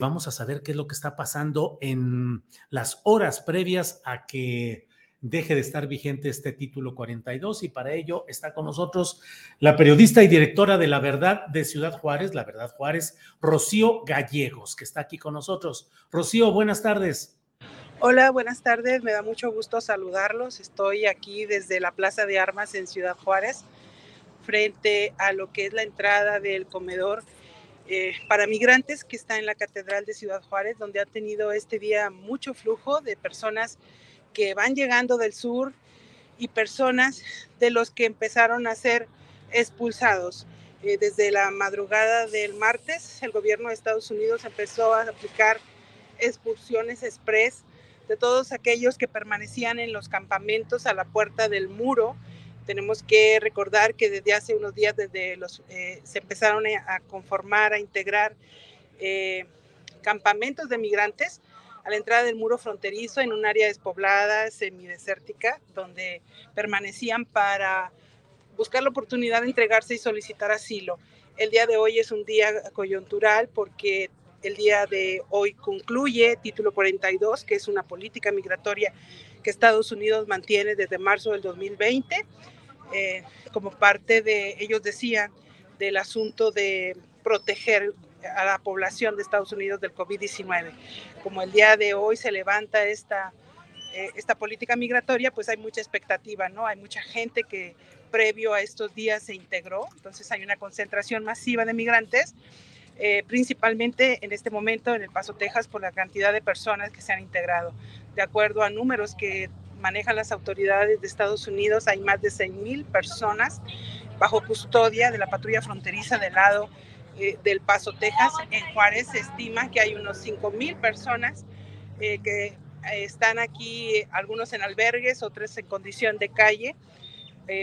Vamos a saber qué es lo que está pasando en las horas previas a que deje de estar vigente este título 42 y para ello está con nosotros la periodista y directora de La Verdad de Ciudad Juárez, La Verdad Juárez, Rocío Gallegos, que está aquí con nosotros. Rocío, buenas tardes. Hola, buenas tardes. Me da mucho gusto saludarlos. Estoy aquí desde la Plaza de Armas en Ciudad Juárez, frente a lo que es la entrada del comedor eh, para migrantes que está en la Catedral de Ciudad Juárez, donde ha tenido este día mucho flujo de personas que van llegando del sur y personas de los que empezaron a ser expulsados. Eh, desde la madrugada del martes, el gobierno de Estados Unidos empezó a aplicar expulsiones express de todos aquellos que permanecían en los campamentos a la puerta del muro tenemos que recordar que desde hace unos días desde los, eh, se empezaron a conformar, a integrar eh, campamentos de migrantes a la entrada del muro fronterizo en un área despoblada, semidesértica, donde permanecían para buscar la oportunidad de entregarse y solicitar asilo. El día de hoy es un día coyuntural porque el día de hoy concluye título 42, que es una política migratoria que Estados Unidos mantiene desde marzo del 2020 eh, como parte de, ellos decían, del asunto de proteger a la población de Estados Unidos del COVID-19. Como el día de hoy se levanta esta, eh, esta política migratoria, pues hay mucha expectativa, ¿no? Hay mucha gente que previo a estos días se integró, entonces hay una concentración masiva de migrantes, eh, principalmente en este momento en El Paso, Texas, por la cantidad de personas que se han integrado. De acuerdo a números que manejan las autoridades de Estados Unidos, hay más de 6.000 personas bajo custodia de la patrulla fronteriza del lado eh, del Paso, Texas. En Juárez se estima que hay unos 5.000 personas eh, que eh, están aquí, algunos en albergues, otros en condición de calle.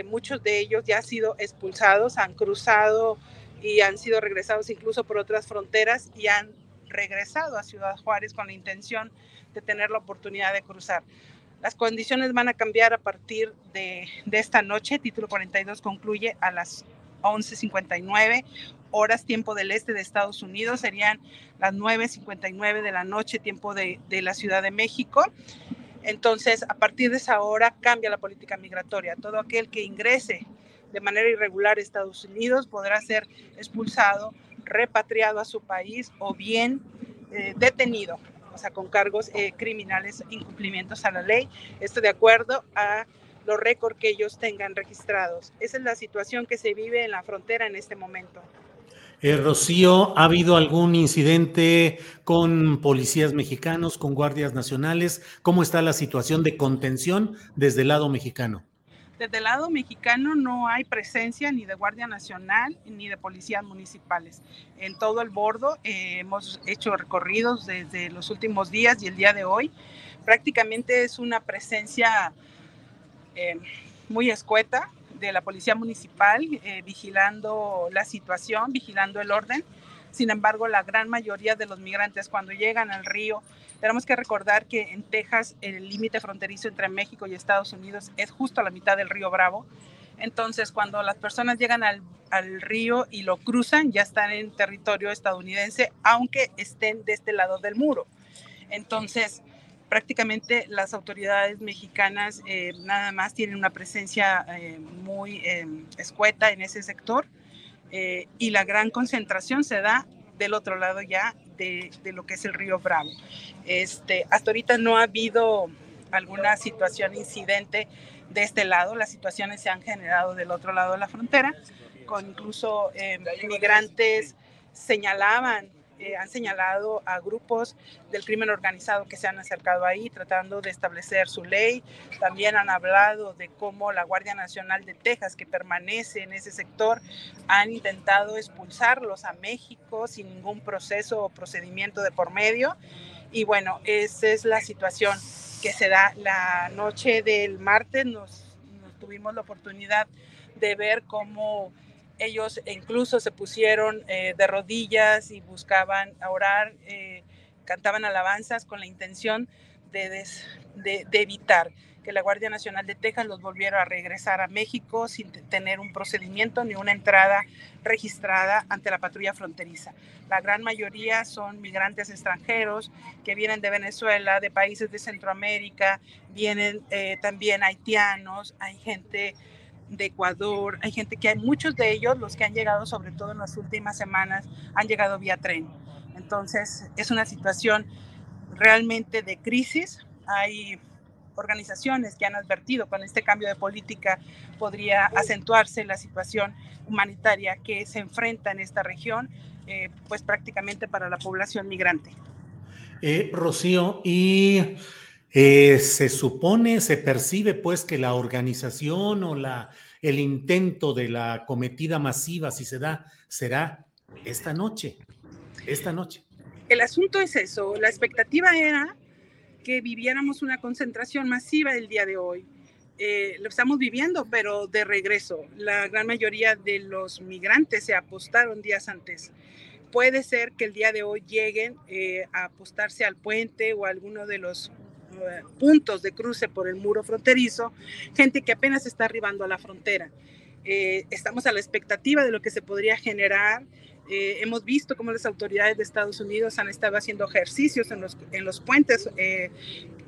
muchos de ellos ya han sido expulsados, han cruzado y han sido regresados incluso por otras fronteras y han regresado a Ciudad Juárez con la intención de tener la oportunidad de cruzar. Las condiciones van a cambiar a partir de, esta noche. Título 42 concluye a las 11.59 horas tiempo del este de Estados Unidos. Serían las 9.59 de la noche tiempo de, la Ciudad de México. Entonces, a partir de esa hora cambia la política migratoria. Todo aquel que ingrese de manera irregular a Estados Unidos podrá ser expulsado, repatriado a su país o bien eh, detenido o sea, con cargos eh, criminales, incumplimientos a la ley. Esto de acuerdo a los récords que ellos tengan registrados. Esa es la situación que se vive en la frontera en este momento. Eh, Rocío, ¿ha habido algún incidente con policías mexicanos, con guardias nacionales? ¿Cómo está la situación de contención desde el lado mexicano? Desde el lado mexicano no hay presencia ni de Guardia Nacional ni de policías municipales. En todo el bordo eh, hemos hecho recorridos desde los últimos días y el día de hoy. Prácticamente es una presencia eh, muy escueta de la policía municipal eh, vigilando la situación, vigilando el orden. Sin embargo, la gran mayoría de los migrantes cuando llegan al río tenemos que recordar que en Texas el límite fronterizo entre México y Estados Unidos es justo a la mitad del río Bravo. Entonces, cuando las personas llegan al, río y lo cruzan, ya están en territorio estadounidense, aunque estén de este lado del muro. Entonces, prácticamente las autoridades mexicanas eh, nada más tienen una presencia eh, muy em, escueta en ese sector eh, y la gran concentración se da del otro lado ya de, de, lo que es el río Bravo. Este, hasta ahorita no ha habido alguna situación, incidente de este lado, las situaciones se han generado del otro lado de la frontera, con incluso em, inmigrantes señalaban eh, han señalado a grupos del crimen organizado que se han acercado ahí tratando de establecer su ley. También han hablado de cómo la Guardia Nacional de Texas, que permanece en ese sector, han intentado expulsarlos a México sin ningún proceso o procedimiento de por medio. Y bueno, esa es la situación que se da la noche del martes. nos tuvimos la oportunidad de ver cómo ellos incluso se pusieron eh, de rodillas y buscaban orar, eh, cantaban alabanzas con la intención de, de, evitar que la Guardia Nacional de Texas los volviera a regresar a México sin tener un procedimiento ni una entrada registrada ante la patrulla fronteriza. La gran mayoría son migrantes extranjeros que vienen de Venezuela, de países de Centroamérica, vienen eh, también haitianos, hay gente de Ecuador, hay gente que hay muchos de ellos, los que han llegado sobre todo en las últimas semanas, han llegado vía tren. Entonces es una situación realmente de crisis. Hay organizaciones que han advertido con este cambio de política podría acentuarse la situación humanitaria que se enfrenta en esta región, eh, pues prácticamente para la población migrante. Eh, Rocío, y eh, se supone, se percibe pues que la organización o el intento de la cometida masiva, si se da, será esta noche, esta noche. El asunto es eso, la expectativa era que viviéramos una concentración masiva el día de hoy. Eh, lo estamos viviendo, pero de regreso. La gran mayoría de los migrantes se apostaron días antes. Puede ser que el día de hoy lleguen eh, a apostarse al puente o a alguno de los puntos de cruce por el muro fronterizo, gente que apenas está arribando a la frontera. Eh, estamos a la expectativa de lo que se podría generar. Eh, hemos visto cómo las autoridades de Estados Unidos han estado haciendo ejercicios en los, en los puentes eh,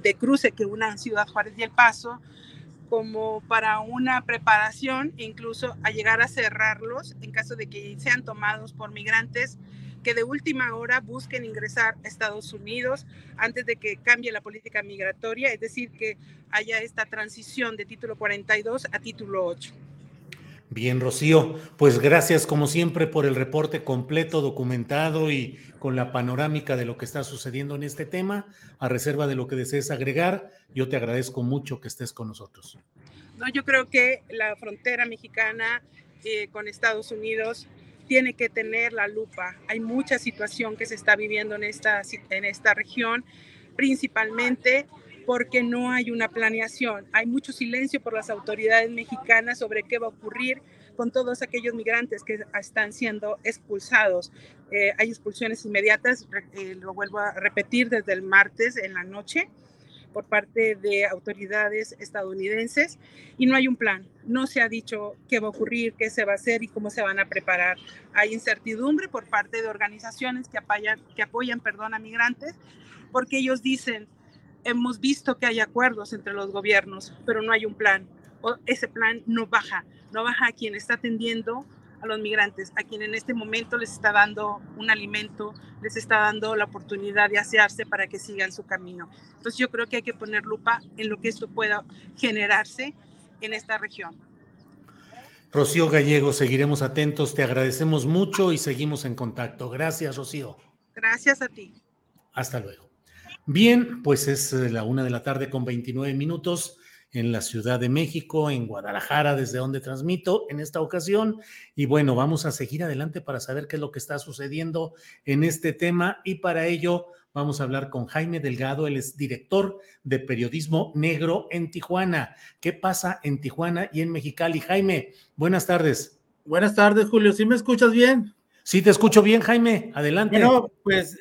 de cruce que unan Ciudad Juárez y El Paso, como para una preparación, incluso a llegar a cerrarlos en caso de que sean tomados por migrantes que de última hora busquen ingresar a Estados Unidos antes de que cambie la política migratoria, es decir, que haya esta transición de título 42 a título 8. Bien, Rocío, pues gracias como siempre por el reporte completo, documentado y con la panorámica de lo que está sucediendo en este tema. A reserva de lo que desees agregar, yo te agradezco mucho que estés con nosotros. No, yo creo que la frontera mexicana eh, con Estados Unidos tiene que tener la lupa. Hay mucha situación que se está viviendo en esta, en esta región, principalmente porque no hay una planeación. Hay mucho silencio por las autoridades mexicanas sobre qué va a ocurrir con todos aquellos migrantes que están siendo expulsados. Eh, hay expulsiones inmediatas, eh, lo vuelvo a repetir desde el martes en la noche por parte de autoridades estadounidenses y no hay un plan. No se ha dicho qué va a ocurrir, qué se va a hacer y cómo se van a preparar. Hay incertidumbre por parte de organizaciones que apoyan, que apoyan perdón, a migrantes porque ellos dicen, hemos visto que hay acuerdos entre los gobiernos, pero no hay un plan. O ese plan no baja, no baja a quien está atendiendo a los migrantes, a quien en este momento les está dando un alimento, les está dando la oportunidad de asearse para que sigan su camino. Entonces yo creo que hay que poner lupa en lo que esto pueda generarse en esta región. Rocío Gallego, seguiremos atentos, te agradecemos mucho y seguimos en contacto. Gracias, Rocío. Gracias a ti. Hasta luego. Bien, pues es la una de la tarde con 29 minutos en la Ciudad de México, en Guadalajara, desde donde transmito en esta ocasión. Y bueno, vamos a seguir adelante para saber qué es lo que está sucediendo en este tema y para ello vamos a hablar con Jaime Delgado, él es director de periodismo negro en Tijuana. ¿Qué pasa en Tijuana y en Mexicali? Jaime, buenas tardes. Buenas tardes, Julio. ¿Sí me escuchas bien? Sí, te escucho bien, Jaime. Adelante. Bueno, pues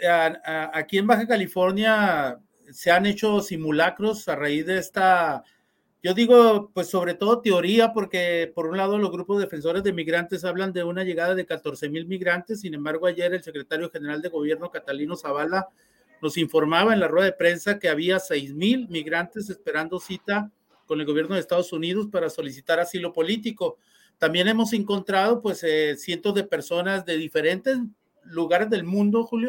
aquí en Baja California se han hecho simulacros a raíz de esta yo digo, pues sobre todo teoría, porque por un lado los grupos defensores de migrantes hablan de una llegada de 14 mil migrantes, sin embargo ayer el secretario general de gobierno Catalino Zavala nos informaba en la rueda de prensa que había seis mil migrantes esperando cita con el gobierno de Estados Unidos para solicitar asilo político. También hemos encontrado pues eh, cientos de personas de diferentes lugares del mundo, Julio.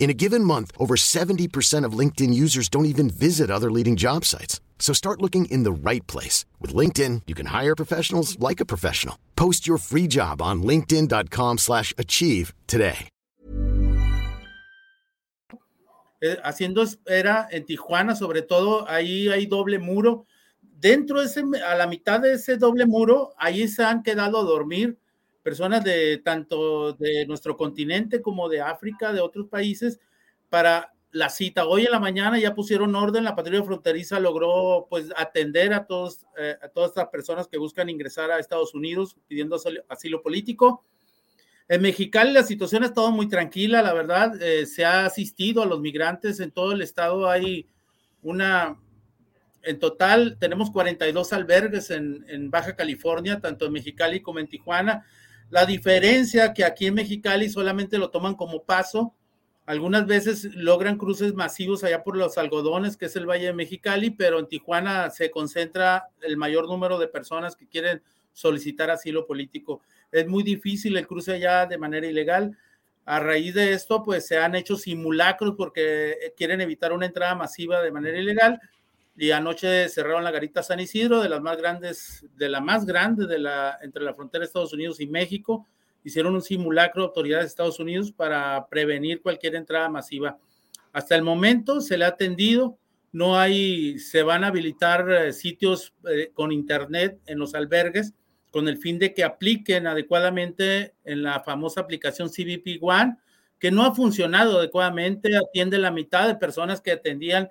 In a given month, over 70% of LinkedIn users don't even visit other leading job sites. So start looking in the right place. With LinkedIn, you can hire professionals like a professional. Post your free job on linkedin.com slash achieve today. Eh, haciendo espera en Tijuana, sobre todo, ahí hay doble muro. dentro de ese, a la mitad de ese doble muro, ahí se han quedado a dormir personas de tanto de nuestro continente como de África, de otros países, para la cita. Hoy en la mañana ya pusieron orden, la patrulla fronteriza logró pues atender a, todos, eh, a todas estas personas que buscan ingresar a Estados Unidos pidiendo asilo, político. En Mexicali la situación ha estado muy tranquila, la verdad, eh, se ha asistido a los migrantes en todo el estado, hay una, en total tenemos 42 albergues en, en, Baja California, tanto en Mexicali como en Tijuana. La diferencia que aquí en Mexicali solamente lo toman como paso. Algunas veces logran cruces masivos allá por los algodones, que es el Valle de Mexicali, pero en Tijuana se concentra el mayor número de personas que quieren solicitar asilo político. Es muy difícil el cruce allá de manera ilegal. A raíz de esto, pues se han hecho simulacros porque quieren evitar una entrada masiva de manera ilegal y anoche cerraron la garita San Isidro, de las más grandes, de la más grande de la, entre la frontera de Estados Unidos y México. Hicieron un simulacro de autoridades de Estados Unidos para prevenir cualquier entrada masiva. Hasta el momento se le ha atendido, no hay, se van a habilitar eh, sitios eh, con internet en los albergues con el fin de que apliquen adecuadamente en la famosa aplicación CBP One, que no ha funcionado adecuadamente, atiende la mitad de personas que atendían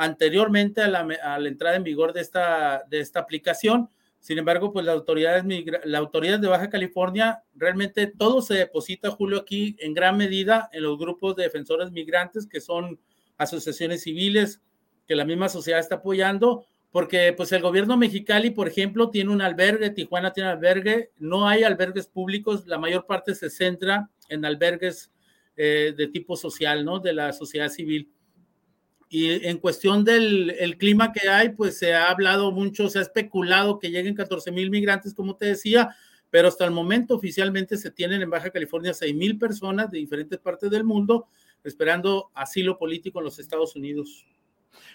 anteriormente a la, entrada en vigor de esta, de esta aplicación. Sin embargo, pues las autoridades, la autoridad de Baja California, realmente todo se deposita, Julio, aquí en gran medida en los grupos de defensores migrantes, que son asociaciones civiles que la misma sociedad está apoyando, porque pues el gobierno mexicali, por ejemplo, tiene un albergue, Tijuana tiene albergue, no hay albergues públicos, la mayor parte se centra en albergues eh, de tipo social, ¿no? De la sociedad civil. Y en cuestión del el clima que hay, pues se ha hablado mucho, se ha especulado que lleguen 14 mil migrantes, como te decía, pero hasta el momento oficialmente se tienen en Baja California 6 mil personas de diferentes partes del mundo esperando asilo político en los Estados Unidos.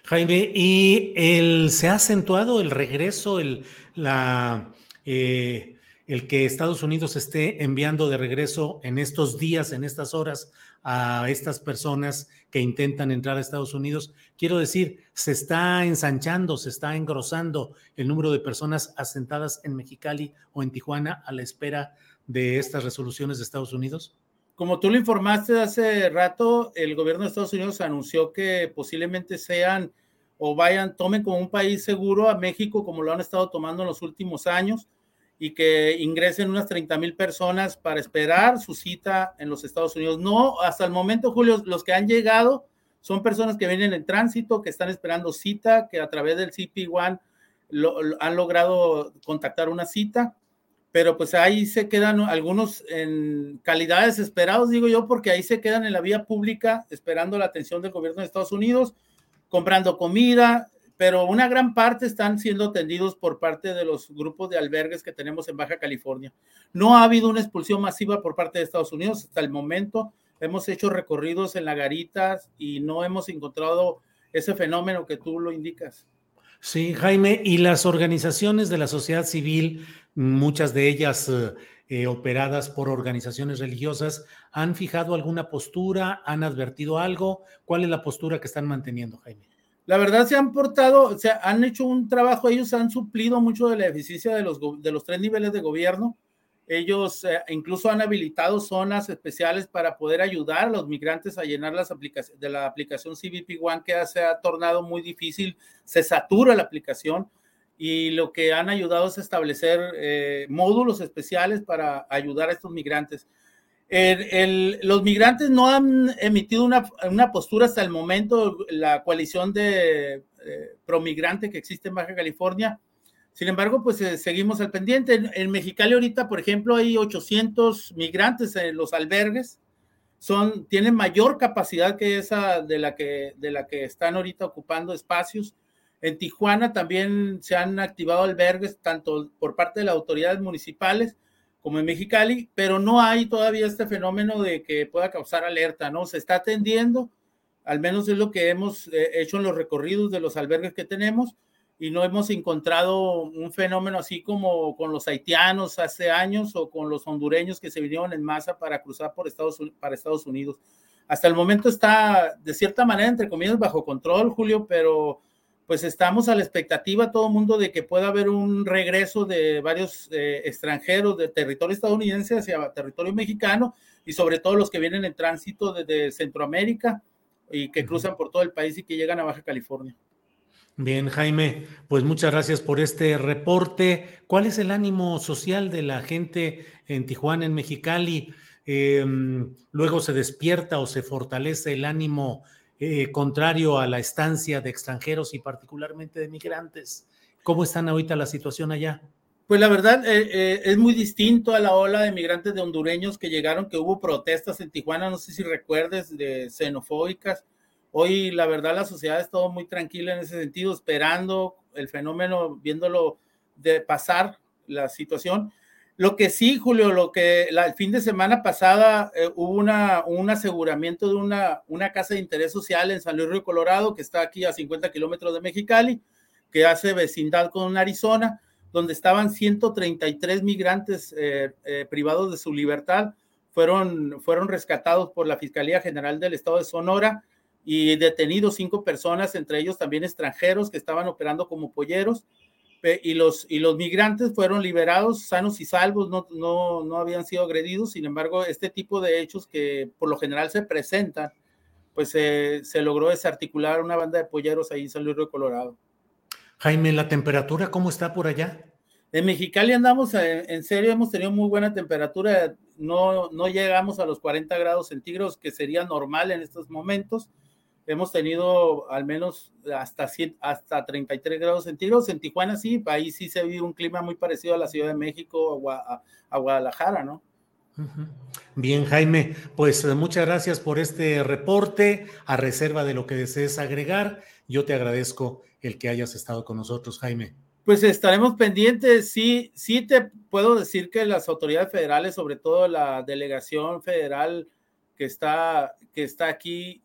Jaime, ¿y el, se ha acentuado el regreso, el, la, eh, el que Estados Unidos esté enviando de regreso en estos días, en estas horas, a estas personas que intentan entrar a Estados Unidos. Quiero decir, se está ensanchando, se está engrosando el número de personas asentadas en Mexicali o en Tijuana a la espera de estas resoluciones de Estados Unidos. Como tú lo informaste hace rato, el gobierno de Estados Unidos anunció que posiblemente sean o vayan, tomen como un país seguro a México, como lo han estado tomando en los últimos años y que ingresen unas 30 mil personas para esperar su cita en los Estados Unidos. No, hasta el momento, Julio, los que han llegado son personas que vienen en tránsito, que están esperando cita, que a través del CP1 han logrado contactar una cita, pero pues ahí se quedan algunos en calidad desesperados, digo yo, porque ahí se quedan en la vía pública esperando la atención del gobierno de Estados Unidos, comprando comida, pero una gran parte están siendo atendidos por parte de los grupos de albergues que tenemos en Baja California. No ha habido una expulsión masiva por parte de Estados Unidos hasta el momento. Hemos hecho recorridos en la garitas y no hemos encontrado ese fenómeno que tú lo indicas. Sí, Jaime, y las organizaciones de la sociedad civil, muchas de ellas eh, operadas por organizaciones religiosas, ¿han fijado alguna postura? ¿Han advertido algo? ¿Cuál es la postura que están manteniendo, Jaime? La verdad se han portado, o sea, han hecho un trabajo, ellos han suplido mucho de la eficiencia de los, de los tres niveles de gobierno. Ellos eh, incluso han habilitado zonas especiales para poder ayudar a los migrantes a llenar las aplicaciones de la aplicación CBP One que se ha tornado muy difícil, se satura la aplicación y lo que han ayudado es establecer eh, módulos especiales para ayudar a estos migrantes. Los migrantes no han emitido una, postura hasta el momento, la coalición de eh, promigrante que existe en Baja California. Sin embargo, pues eh, seguimos al pendiente. En, Mexicali ahorita, por ejemplo, hay 800 migrantes en los albergues. Son, tienen mayor capacidad que esa de la que, de la que están ahorita ocupando espacios en Tijuana también se han activado albergues, tanto por parte de las autoridades municipales como en Mexicali, pero no hay todavía este fenómeno de que pueda causar alerta, ¿no? Se está atendiendo, al menos es lo que hemos eh, hecho en los recorridos de los albergues que tenemos, y no hemos encontrado un fenómeno así como con los haitianos hace años o con los hondureños que se vinieron en masa para cruzar por Estados, para Estados Unidos. Hasta el momento está, de cierta manera, entre comillas, bajo control, Julio, pero pues estamos a la expectativa todo el mundo de que pueda haber un regreso de varios eh, extranjeros de territorio estadounidense hacia territorio mexicano y sobre todo los que vienen en tránsito desde Centroamérica y que cruzan por todo el país y que llegan a Baja California. Bien, Jaime, pues muchas gracias por este reporte. ¿Cuál es el ánimo social de la gente en Tijuana, en Mexicali? Em, luego se despierta o se fortalece el ánimo eh, contrario a la estancia de extranjeros y particularmente de migrantes. ¿Cómo están ahorita la situación allá? Pues la verdad eh, eh, es muy distinto a la ola de migrantes de hondureños que llegaron, que hubo protestas en Tijuana, no sé si recuerdes, de xenofóbicas. Hoy la verdad la sociedad ha estado muy tranquila en ese sentido, esperando el fenómeno, viéndolo de pasar la situación lo que sí, Julio, lo que el fin de semana pasada eh, hubo una, un aseguramiento de una, una casa de interés social en San Luis Río Colorado, que está aquí a 50 kilómetros de Mexicali, que hace vecindad con Arizona, donde estaban 133 migrantes eh, eh, privados de su libertad, fueron, fueron rescatados por la Fiscalía General del Estado de Sonora y detenidos cinco personas, entre ellos también extranjeros que estaban operando como polleros y los, y los migrantes fueron liberados sanos y salvos, no, no, no habían sido agredidos. Sin embargo, este tipo de hechos que por lo general se presentan, pues se logró desarticular una banda de polleros ahí en San Luis Río Colorado. Jaime, ¿la temperatura cómo está por allá? En Mexicali andamos, en, en serio, hemos tenido muy buena temperatura, no, no llegamos a los 40 grados centígrados, que sería normal en estos momentos hemos tenido al menos hasta, hasta 33 grados centígrados. En Tijuana sí, ahí sí se vive un clima muy parecido a la Ciudad de México, a, a Guadalajara, ¿no? Bien, Jaime, pues eh, muchas gracias por este reporte. A reserva de lo que desees agregar, yo te agradezco el que hayas estado con nosotros, Jaime. Pues estaremos pendientes. Sí, sí te puedo decir que las autoridades federales, sobre todo la delegación federal que está, que está aquí,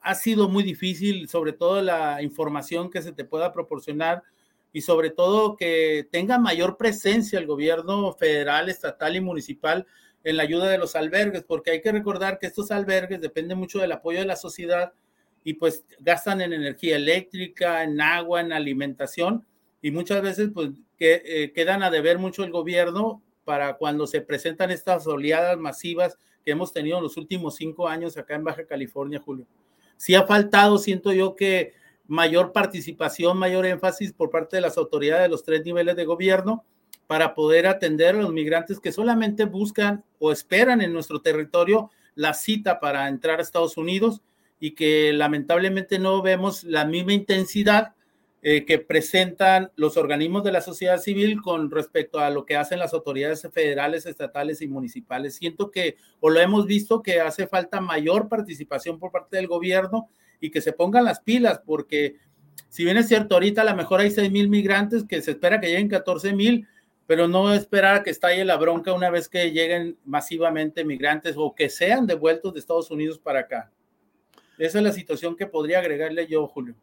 ha sido muy difícil, sobre todo la información que se te pueda proporcionar y sobre todo que tenga mayor presencia el gobierno federal, estatal y municipal en la ayuda de los albergues, porque hay que recordar que estos albergues dependen mucho del apoyo de la sociedad y pues gastan en energía eléctrica, en agua, en alimentación y muchas veces pues eh, quedan a deber mucho el gobierno para cuando se presentan estas oleadas masivas que hemos tenido en los últimos cinco años acá en Baja California, Julio sí ha faltado, siento yo que mayor participación, mayor énfasis por parte de las autoridades de los tres niveles de gobierno para poder atender a los migrantes que solamente buscan o esperan en nuestro territorio la cita para entrar a Estados Unidos y que lamentablemente no vemos la misma intensidad eh, que presentan los organismos de la sociedad civil con respecto a lo que hacen las autoridades federales, estatales y municipales. Siento que, o lo hemos visto, que hace falta mayor participación por parte del gobierno y que se pongan las pilas, porque si bien es cierto, ahorita a lo mejor hay 6 mil migrantes que se espera que lleguen 14 mil, pero no esperar a que estalle la bronca una vez que lleguen masivamente migrantes o que sean devueltos de Estados Unidos para acá. Esa es la situación que podría agregarle yo, Julio.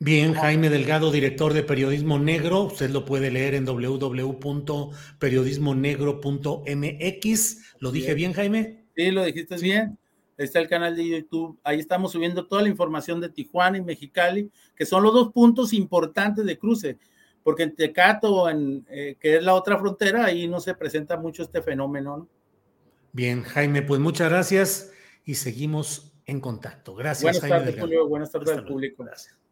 Bien, Jaime Delgado, director de Periodismo Negro. Usted lo puede leer en www.periodismonegro.mx. ¿Lo dije bien, Jaime? Sí, lo dijiste bien. Está el canal de YouTube. Ahí estamos subiendo toda la información de Tijuana y Mexicali, que son los dos puntos importantes de cruce, porque en Tecato, en, eh, que es la otra frontera, ahí no se presenta mucho este fenómeno. ¿no? Bien, Jaime, pues muchas gracias y seguimos en contacto. Gracias, Buenas Jaime tardes, Delgado. Julio. Buenas tardes Hasta al luego. público. Gracias,